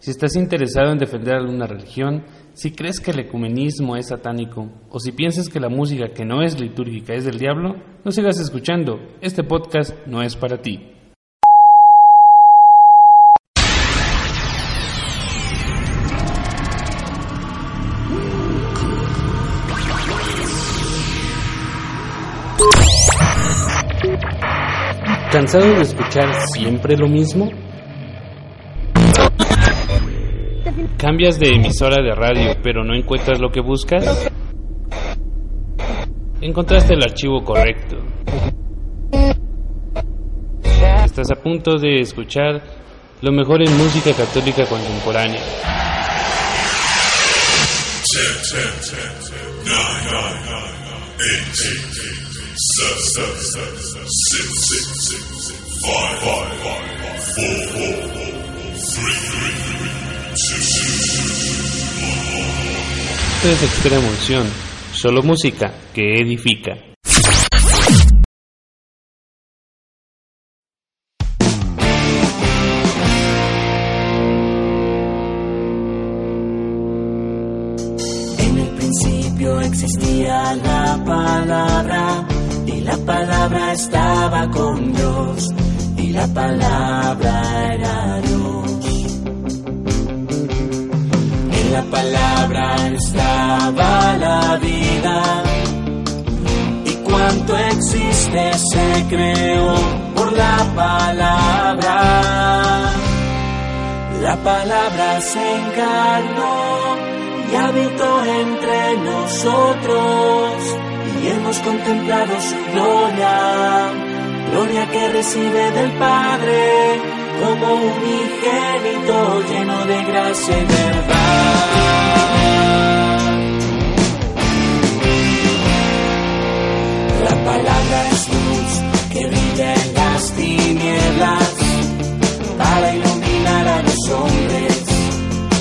Si estás interesado en defender alguna religión, si crees que el ecumenismo es satánico o si piensas que la música que no es litúrgica es del diablo, no sigas escuchando. Este podcast no es para ti. ¿Cansado de escuchar siempre lo mismo? ¿Cambias de emisora de radio pero no encuentras lo que buscas? Encontraste el archivo correcto. Estás a punto de escuchar lo mejor en música católica contemporánea. Esto es Extrema Emoción, solo música que edifica. En el principio existía la palabra y la palabra estaba con Dios y la palabra era La palabra estaba la vida y cuanto existe se creó por la palabra. La palabra se encarnó y habitó entre nosotros y hemos contemplado su gloria, gloria que recibe del Padre como unigénito lleno de gracia y verdad. La palabra es luz que brilla en las tinieblas para iluminar a los hombres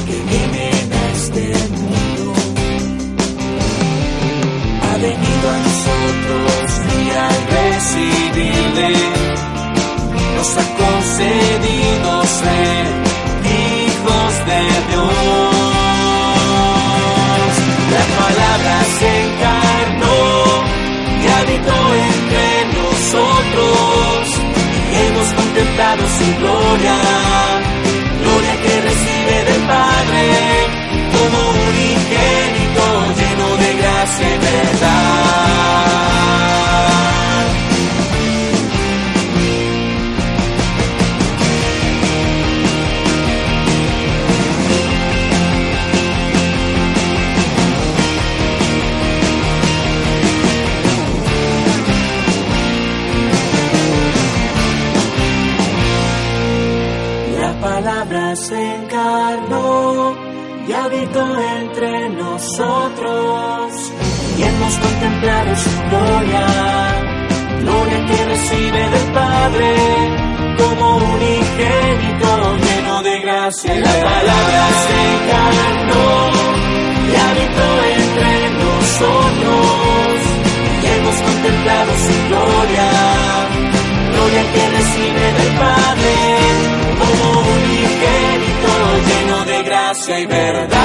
que vienen a este mundo. Ha venido a nosotros y al recibirle nos ha concedido ser hijos de Dios. La palabra se encarnó y habitó entre nosotros y hemos contemplado su gloria, y habitó entre nosotros y hemos contemplado su gloria, gloria que recibe del Padre como unigénito lleno de gracia. La palabra se encarnó y habitó entre nosotros y hemos contemplado su gloria, gloria que recibe del Padre como unigénito lleno de gracia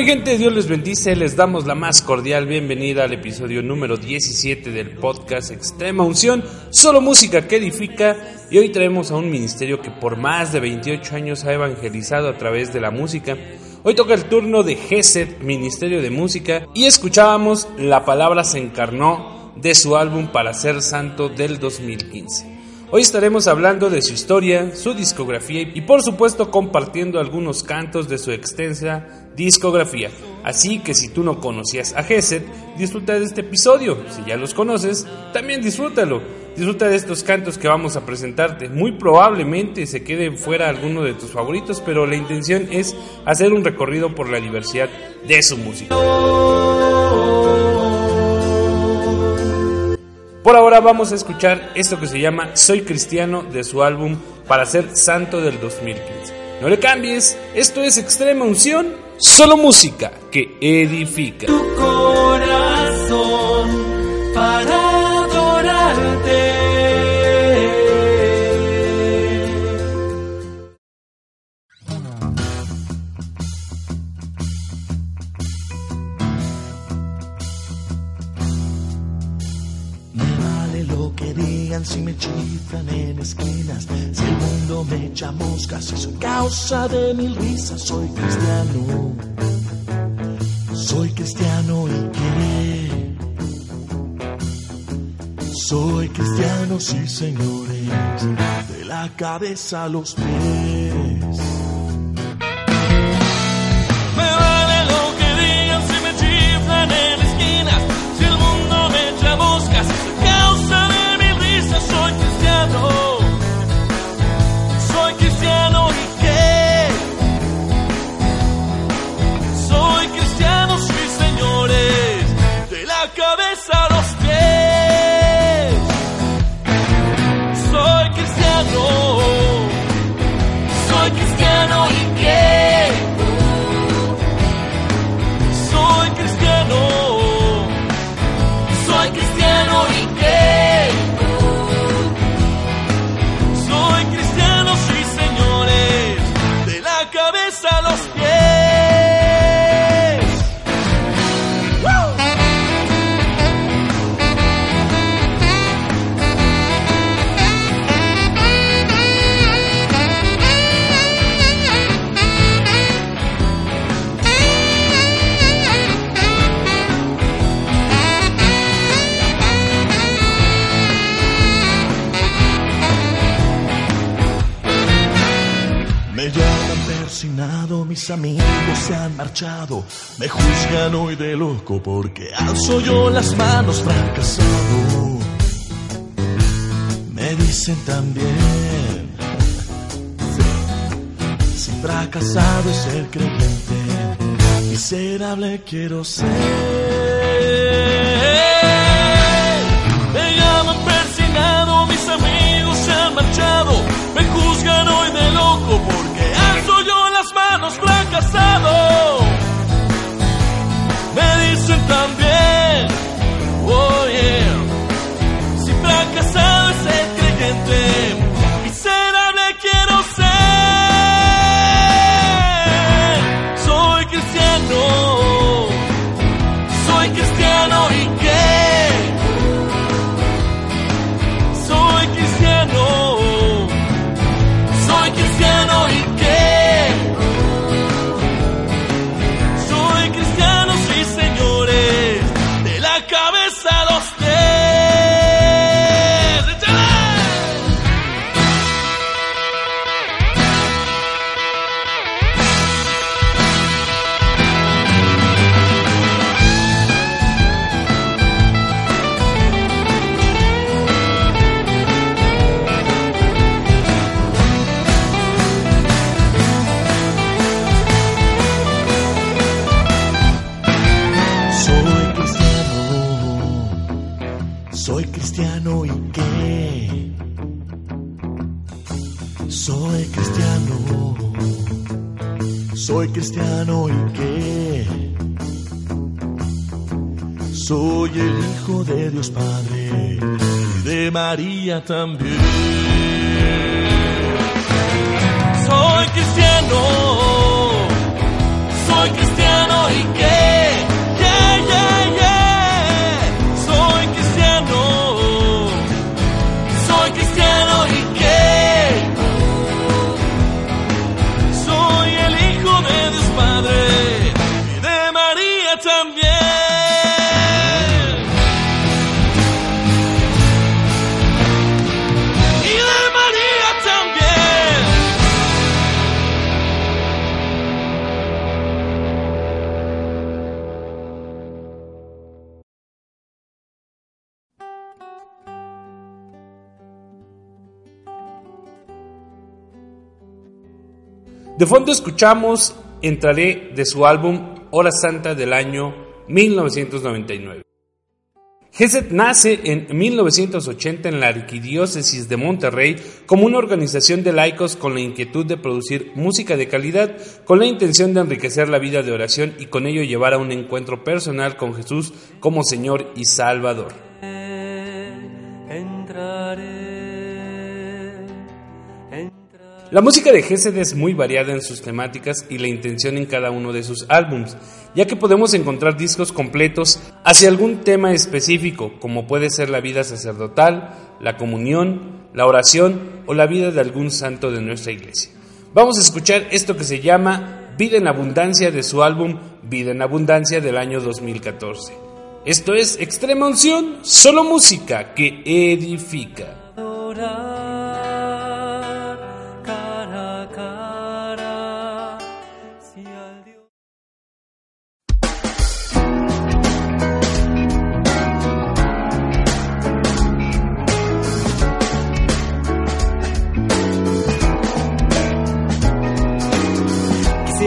y verdad. ¿Qué onda mi gente? Dios les bendice, les damos la más cordial bienvenida al episodio número 17 del podcast Extrema Unción, solo música que edifica y hoy traemos a un ministerio que por más de 28 años ha evangelizado a través de la música. Hoy toca el turno de GESED, Ministerio de Música, y escuchábamos La Palabra se encarnó de su álbum Para Ser Santo del 2015. Hoy estaremos hablando de su historia, su discografía y por supuesto compartiendo algunos cantos de su extensa discografía. Así que si tú no conocías a Geset, disfruta de este episodio. Si ya los conoces, también disfrútalo. Disfruta de estos cantos que vamos a presentarte. Muy probablemente se quede fuera alguno de tus favoritos, pero la intención es hacer un recorrido por la diversidad de su música. Por ahora vamos a escuchar esto que se llama Soy Cristiano de su álbum Para ser Santo del 2015. No le cambies, esto es Extrema Unción, solo música que edifica. Sí señores, de la cabeza a los pies. Mis amigos se han marchado. Me juzgan hoy de loco porque alzo yo las manos fracasado. Me dicen también, si fracasado es ser creyente, miserable quiero ser. Me llaman persinado, mis amigos se han marchado. Me juzgan hoy de loco manos fracasado. Me dicen también, Hijo de Dios Padre y de María también. Soy cristiano, De fondo escuchamos Entraré de su álbum Hora Santa del año 1999. Gesed nace en 1980 en la Arquidiócesis de Monterrey como una organización de laicos con la inquietud de producir música de calidad, con la intención de enriquecer la vida de oración y con ello llevar a un encuentro personal con Jesús como Señor y Salvador. La música de Gesed es muy variada en sus temáticas y la intención en cada uno de sus álbums, ya que podemos encontrar discos completos hacia algún tema específico, como puede ser la vida sacerdotal, la comunión, la oración o la vida de algún santo de nuestra iglesia. Vamos a escuchar esto que se llama Vida en Abundancia de su álbum Vida en Abundancia del año 2014. Esto es Extrema Unción, solo música que edifica.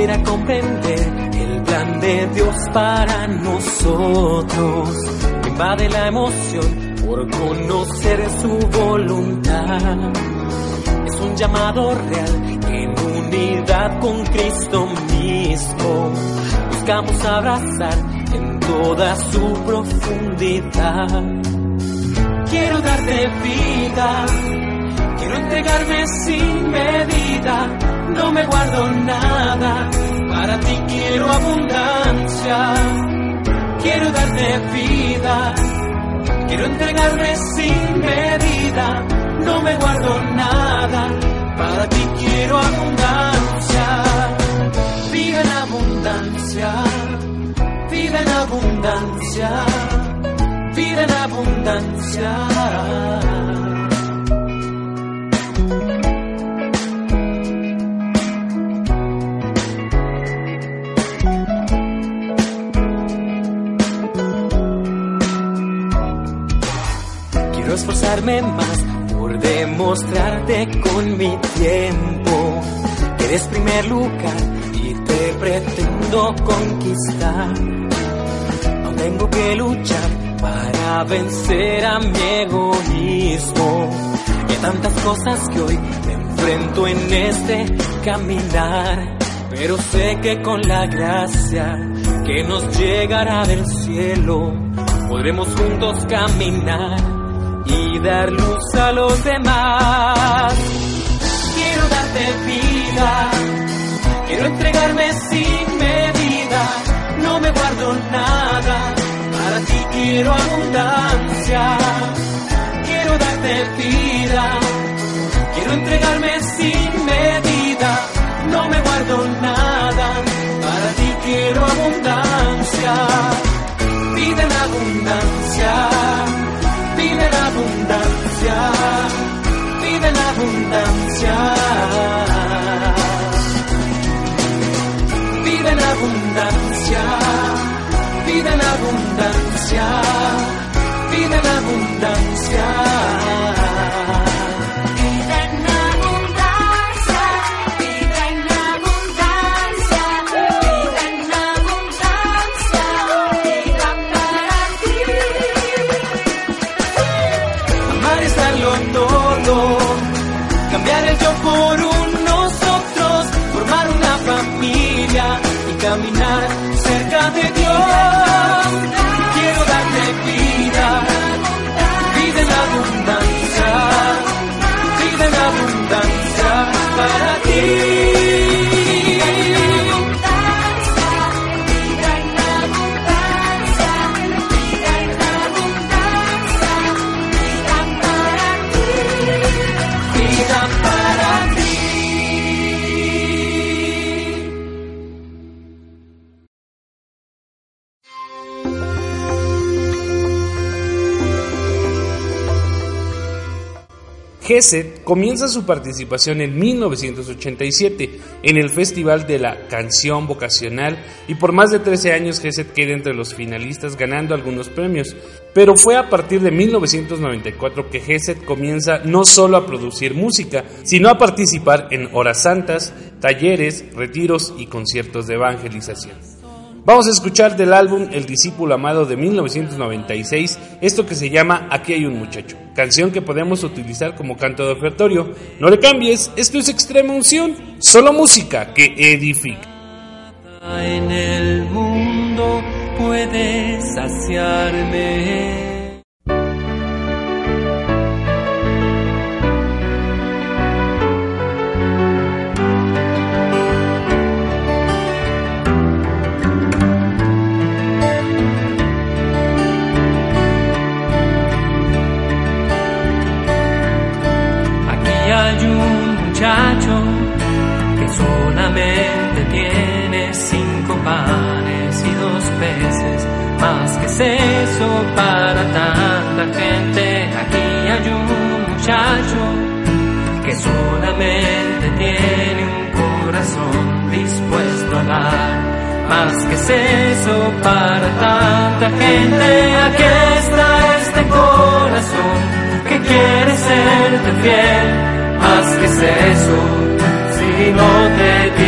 Quisiera comprender el plan de Dios para nosotros. Me invade la emoción por conocer su voluntad. Es un llamado real en unidad con Cristo mismo. Buscamos abrazar en toda su profundidad. Quiero darte vida, quiero entregarme sin medida no me guardo nada, para ti quiero abundancia, quiero darte vida, quiero entregarme sin medida, no me guardo nada, para ti quiero abundancia, vida en abundancia, vida en abundancia, vida en abundancia. Esforzarme más por demostrarte con mi tiempo que eres primer lugar y te pretendo conquistar. Aún tengo que luchar para vencer a mi egoísmo y tantas cosas que hoy me enfrento en este caminar. Pero sé que con la gracia que nos llegará del cielo podremos juntos caminar y dar luz a los demás. Quiero darte vida, quiero entregarme sin medida, no me guardo nada, para ti quiero abundancia. Quiero darte vida, quiero entregarme sin medida, no me guardo nada, para ti quiero abundancia. Abundancia. Vive la abundancia, vive la abundancia, comienza su participación en 1987 en el Festival de la Canción Vocacional y por más de 13 años Gesed queda entre los finalistas ganando algunos premios. Pero fue a partir de 1994 que Gesed comienza no solo a producir música, sino a participar en horas santas, talleres, retiros y conciertos de evangelización. Vamos a escuchar del álbum El discípulo amado de 1996 esto que se llama Aquí hay un muchacho, canción que podemos utilizar como canto de ofertorio. No le cambies, esto es extrema unción, solo música que edifica. En el mundo puedes saciarme. Panes y dos peces, más que es eso para tanta gente. Aquí hay un muchacho que solamente tiene un corazón dispuesto a dar. Más que es eso para tanta gente, aquí está este corazón que quiere serte fiel más que es eso si no te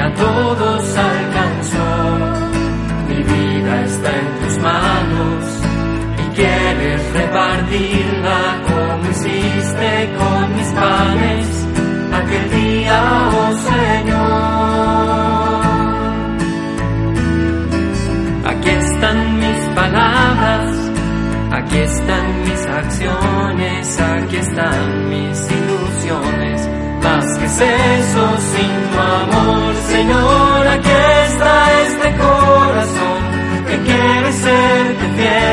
a todos alcanzó. Mi vida está en tus manos y quieres repartirla como hiciste con mis panes aquel día, oh Señor. Aquí están mis palabras Aquí están mis acciones, aquí están mis ilusiones. Más que eso sin tu amor, Señor, aquí está este corazón que quiere serte fiel.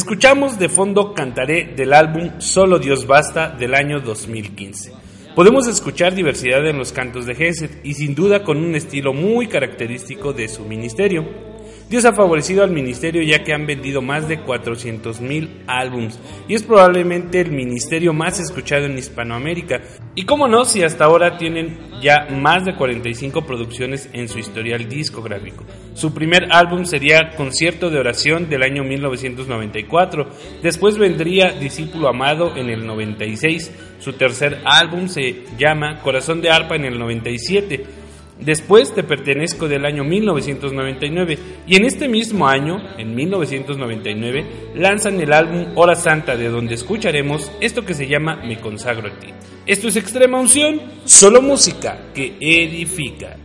Escuchamos de fondo Cantaré del álbum Solo Dios Basta del año 2015. Podemos escuchar diversidad en los cantos de Gesed y sin duda con un estilo muy característico de su ministerio. Dios ha favorecido al ministerio ya que han vendido más de 400 mil álbums y es probablemente el ministerio más escuchado en Hispanoamérica. Y cómo no, si hasta ahora tienen ya más de 45 producciones en su historial discográfico. Su primer álbum sería Concierto de Oración del año 1994, después vendría Discípulo Amado en el 96, su tercer álbum se llama Corazón de Arpa en el 97, Después Te Pertenezco del año 1999 y en este mismo año, en 1999, lanzan el álbum Hora Santa de donde escucharemos esto que se llama Me consagro a ti. Esto es Extrema Unción, solo música que edifica.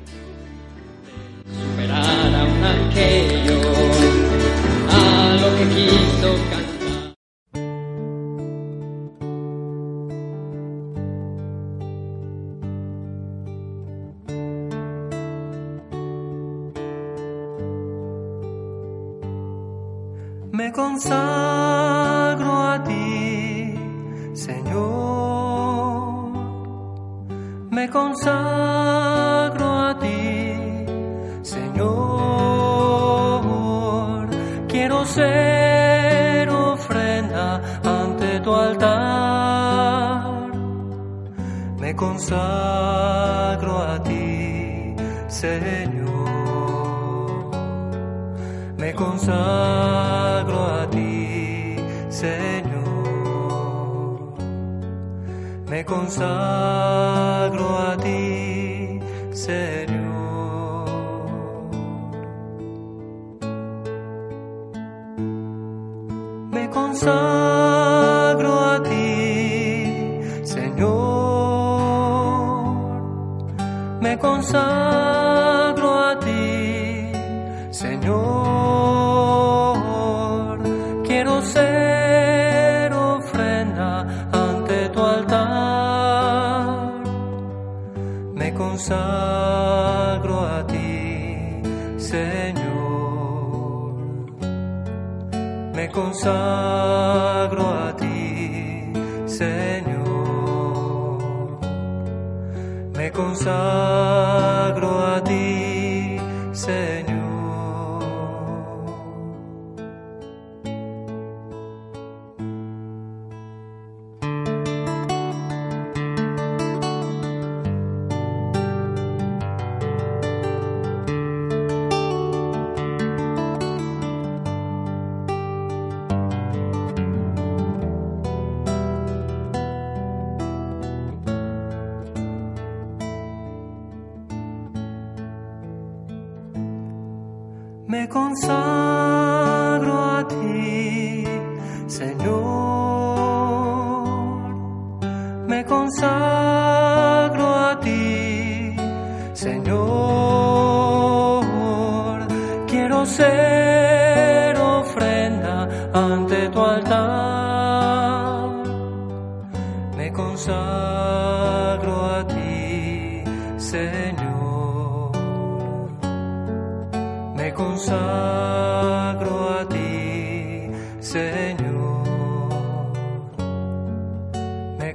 Superar a un aquello, Me consagro a ti, Señor. Me consagro a ti, Señor. Me consagro a ti,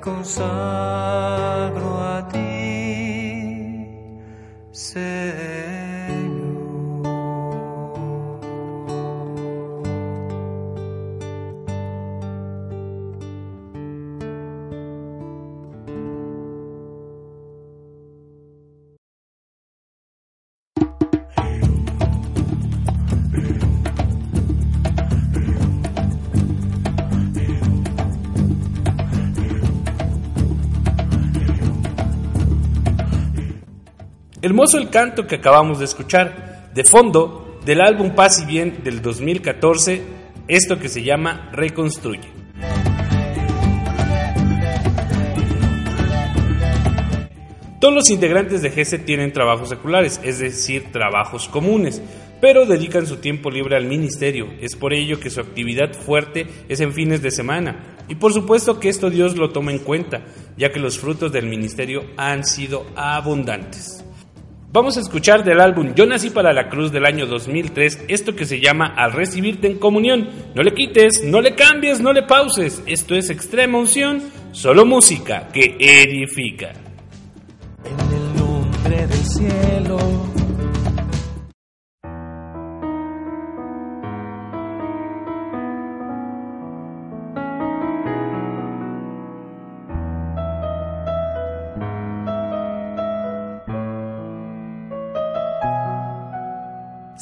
consagro a ti, Señor. Hermoso el canto que acabamos de escuchar, de fondo del álbum Paz y Bien del 2014, esto que se llama Reconstruye. Todos los integrantes de GESE tienen trabajos seculares, es decir, trabajos comunes, pero dedican su tiempo libre al ministerio. Es por ello que su actividad fuerte es en fines de semana. Y por supuesto que esto Dios lo toma en cuenta, ya que los frutos del ministerio han sido abundantes. Vamos a escuchar del álbum Yo nací para la cruz del año 2003 esto que se llama Al recibirte en comunión. No le quites, no le cambies, no le pauses. Esto es extrema unción, solo música que edifica. en el nombre del cielo.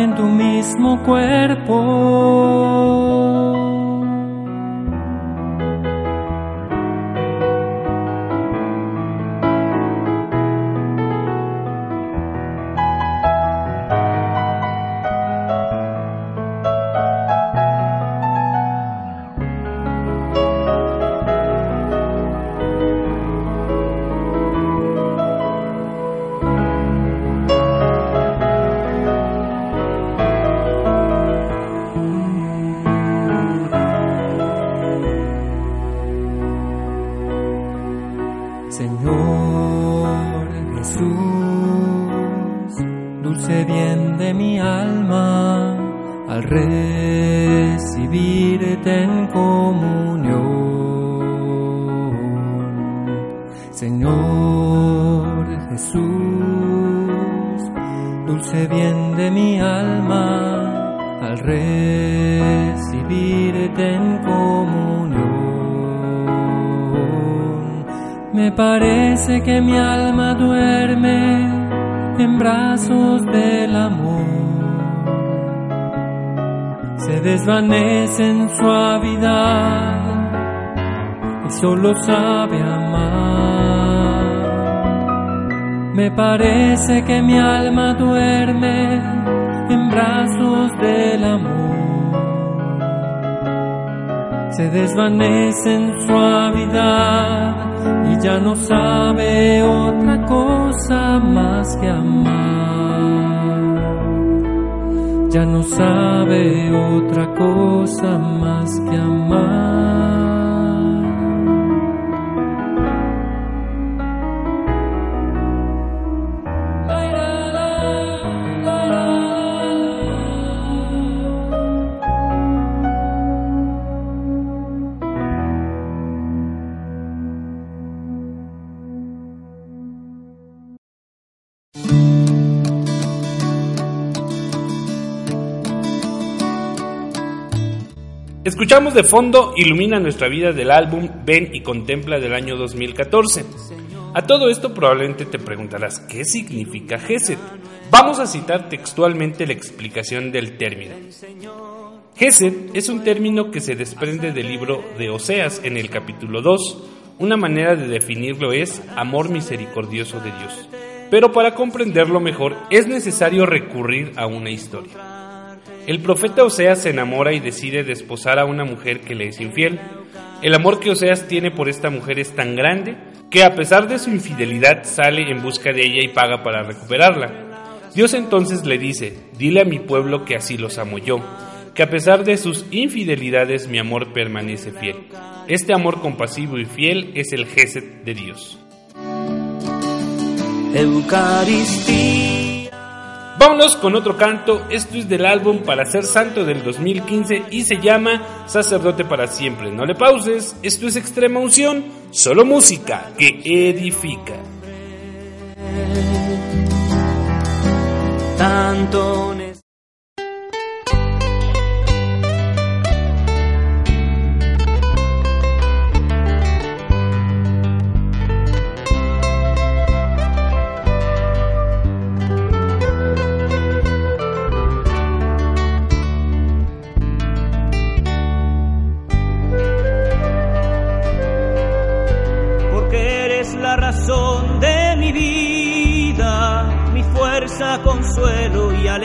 en tu mismo cuerpo. Que mi alma duerme en brazos del amor. Se desvanece en suavidad y ya no sabe otra cosa más que amar. Ya no sabe otra cosa más que amar. Escuchamos de fondo Ilumina nuestra vida del álbum Ven y Contempla del año 2014. A todo esto probablemente te preguntarás, ¿qué significa Gesed? Vamos a citar textualmente la explicación del término. Gesed es un término que se desprende del libro de Oseas en el capítulo 2. Una manera de definirlo es amor misericordioso de Dios. Pero para comprenderlo mejor es necesario recurrir a una historia. El profeta Oseas se enamora y decide desposar a una mujer que le es infiel. El amor que Oseas tiene por esta mujer es tan grande que a pesar de su infidelidad sale en busca de ella y paga para recuperarla. Dios entonces le dice, dile a mi pueblo que así los amo yo, que a pesar de sus infidelidades mi amor permanece fiel. Este amor compasivo y fiel es el Gesed de Dios. Eucaristía. Vámonos con otro canto, esto es del álbum Para Ser Santo del 2015 y se llama Sacerdote para Siempre. No le pauses, esto es Extrema Unción, solo música que edifica. Tanto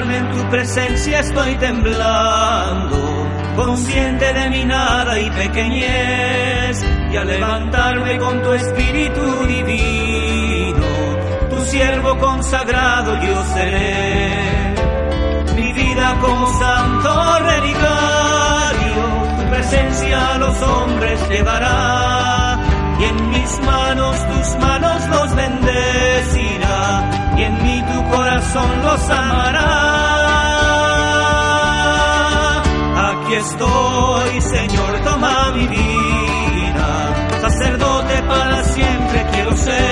en tu presencia estoy temblando, consciente de mi nada y pequeñez, y al levantarme con tu espíritu divino, tu siervo consagrado yo seré. Mi vida como santo relicario, tu presencia a los hombres llevará, y en mis manos tus manos los bendecirá, y en mí tu corazón los amará. Aquí estoy, Señor, toma mi vida, sacerdote para siempre quiero ser.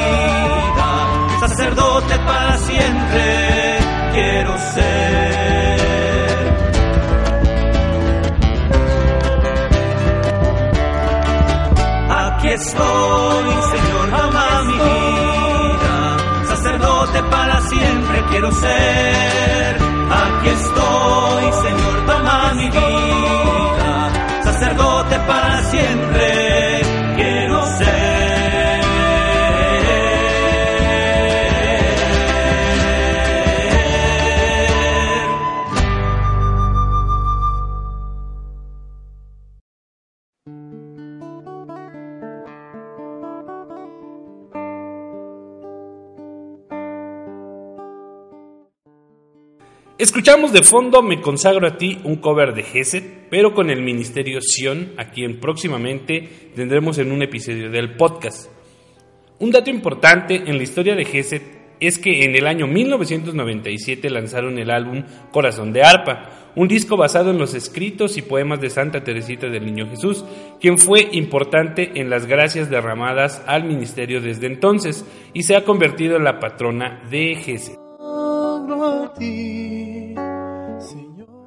sacerdote para siempre quiero ser. Aquí estoy, Señor, toma mi vida, sacerdote para siempre quiero ser. Aquí estoy, Señor, toma mi vida, sacerdote para siempre Escuchamos de fondo Me consagro a ti, un cover de Geset, pero con el Ministerio Sion, a quien próximamente tendremos en un episodio del podcast. Un dato importante en la historia de Geset es que en el año 1997 lanzaron el álbum Corazón de Arpa, un disco basado en los escritos y poemas de Santa Teresita del Niño Jesús, quien fue importante en las gracias derramadas al ministerio desde entonces y se ha convertido en la patrona de Geset.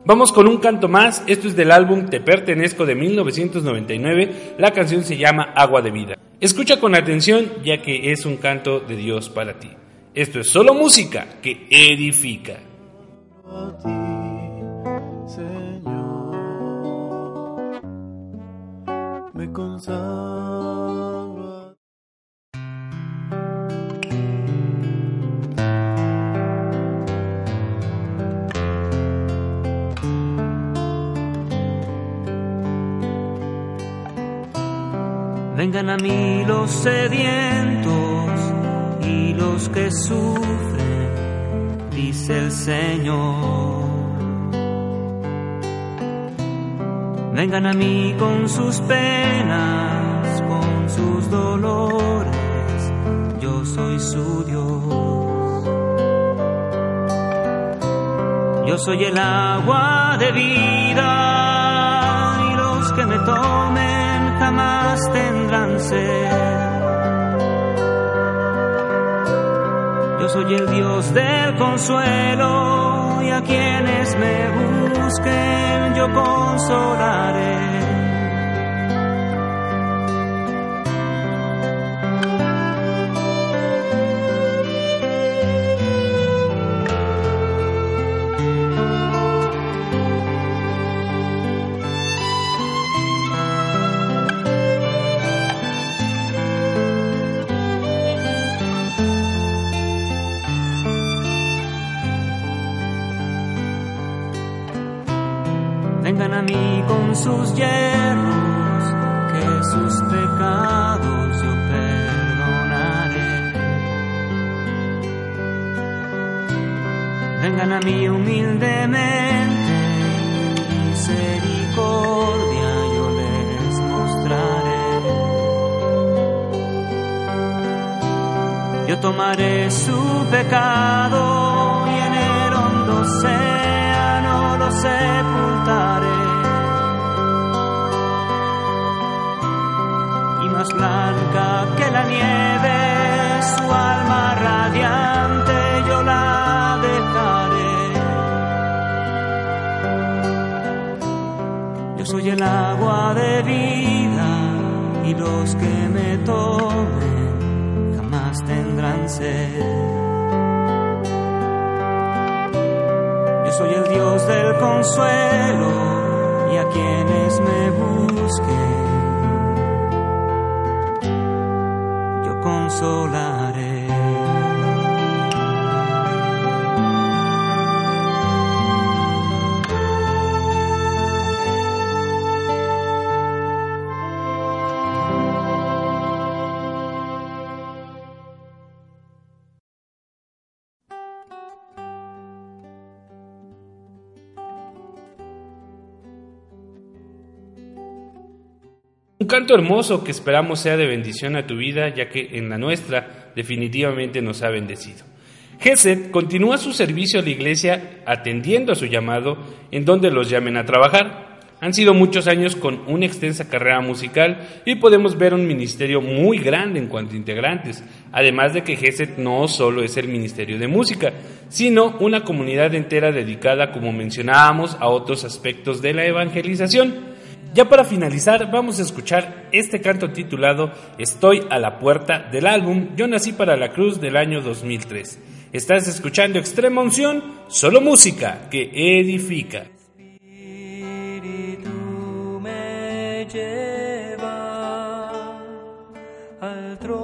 Vamos con un canto más, esto es del álbum Te Pertenezco de 1999, la canción se llama Agua de Vida. Escucha con atención ya que es un canto de Dios para ti. Esto es solo música que edifica. Señor. Me Vengan a mí los sedientos y los que sufren, dice el Señor. Vengan a mí con sus penas, con sus dolores, yo soy su Dios. Yo soy el agua de vida y los que me tomen jamás tendrán Yo soy el Dios del consuelo y a quienes me busquen yo consolaré. Con sus yerros, que sus pecados yo perdonaré. Vengan a mí humildemente, misericordia yo les mostraré. Yo tomaré su pecado y en el hondo océano lo sepultaré. Blanca que la nieve, su alma radiante yo la dejaré. Yo soy el agua de vida y los que me tomen jamás tendrán sed. Yo soy el Dios del consuelo y a quienes me busquen yo Un canto hermoso que esperamos sea de bendición a tu vida, ya que en la nuestra definitivamente nos ha bendecido. Gesed continúa su servicio a la iglesia atendiendo a su llamado en donde los llamen a trabajar. Han sido muchos años con una extensa carrera musical y podemos ver un ministerio muy grande en cuanto a integrantes, además de que Gesed no solo es el ministerio de música, sino una comunidad entera dedicada, como mencionábamos, a otros aspectos de la evangelización. Ya para finalizar, vamos a escuchar este canto titulado Estoy a la puerta del álbum Yo nací para la cruz del año 2003. Estás escuchando Extrema Unción, solo música que edifica. Espíritu me lleva al trono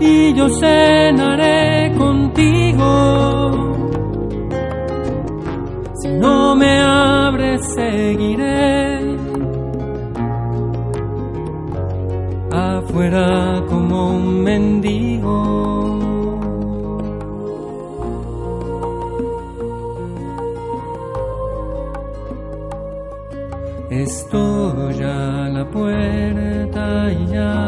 y yo cenaré contigo. Si no me abres, seguiré afuera como un mendigo. Estoy a la puerta y llamo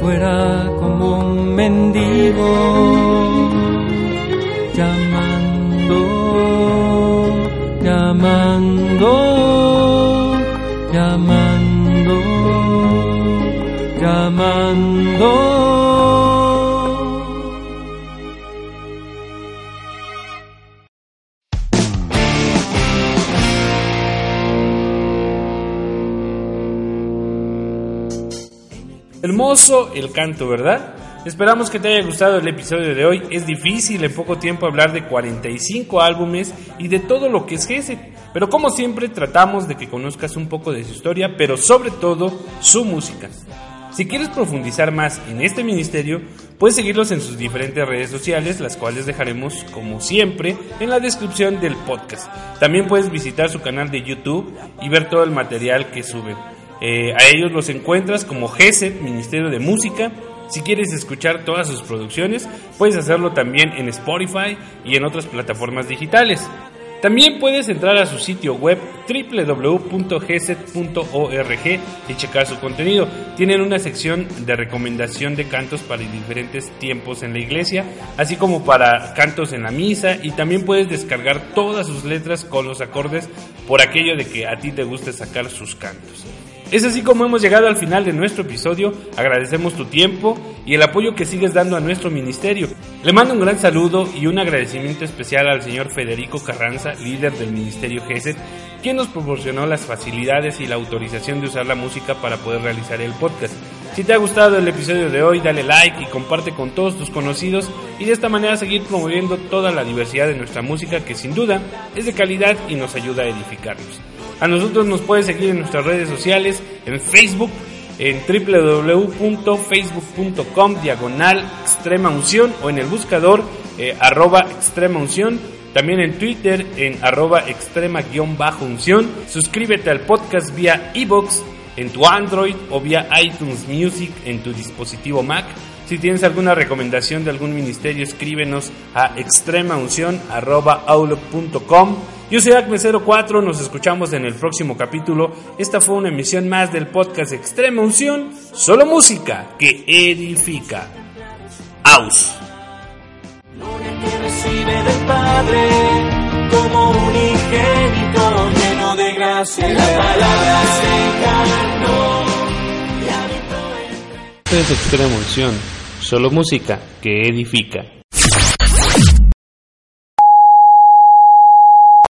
afuera como un mendigo, llamando, llamando, llamando, llamando. Hermoso el canto, ¿verdad? Esperamos que te haya gustado el episodio de hoy. Es difícil en poco tiempo hablar de 45 álbumes y de todo lo que es Gesed, pero como siempre tratamos de que conozcas un poco de su historia, pero sobre todo su música. Si quieres profundizar más en este ministerio, puedes seguirlos en sus diferentes redes sociales, las cuales dejaremos, como siempre, en la descripción del podcast. También puedes visitar su canal de YouTube y ver todo el material que suben. Eh, a ellos los encuentras como GESET, Ministerio de Música. Si quieres escuchar todas sus producciones, puedes hacerlo también en Spotify y en otras plataformas digitales. También puedes entrar a su sitio web www.geset.org y checar su contenido. Tienen una sección de recomendación de cantos para diferentes tiempos en la iglesia, así como para cantos en la misa y también puedes descargar todas sus letras con los acordes por aquello de que a ti te guste sacar sus cantos. Es así como hemos llegado al final de nuestro episodio. Agradecemos tu tiempo y el apoyo que sigues dando a nuestro ministerio. Le mando un gran saludo y un agradecimiento especial al señor Federico Carranza, líder del Ministerio GESET, quien nos proporcionó las facilidades y la autorización de usar la música para poder realizar el podcast. Si te ha gustado el episodio de hoy, dale like y comparte con todos tus conocidos y de esta manera seguir promoviendo toda la diversidad de nuestra música que sin duda es de calidad y nos ayuda a edificarnos. A nosotros nos puedes seguir en nuestras redes sociales, en Facebook, en www.facebook.com diagonal extrema unción o en el buscador eh, arroba extrema unción. También en Twitter en arroba extrema guion bajo unción. Suscríbete al podcast vía iBox en tu Android o vía iTunes Music en tu dispositivo Mac. Si tienes alguna recomendación de algún ministerio, escríbenos a extremaunción.outlook.com. Yo soy Acme04, nos escuchamos en el próximo capítulo. Esta fue una emisión más del podcast Extrema Unción, solo música que edifica. Aus. Padre como unigénito lleno de gracia y la palabra se encarnó y habitó entre Esto es Extrema Unción, solo música que edifica.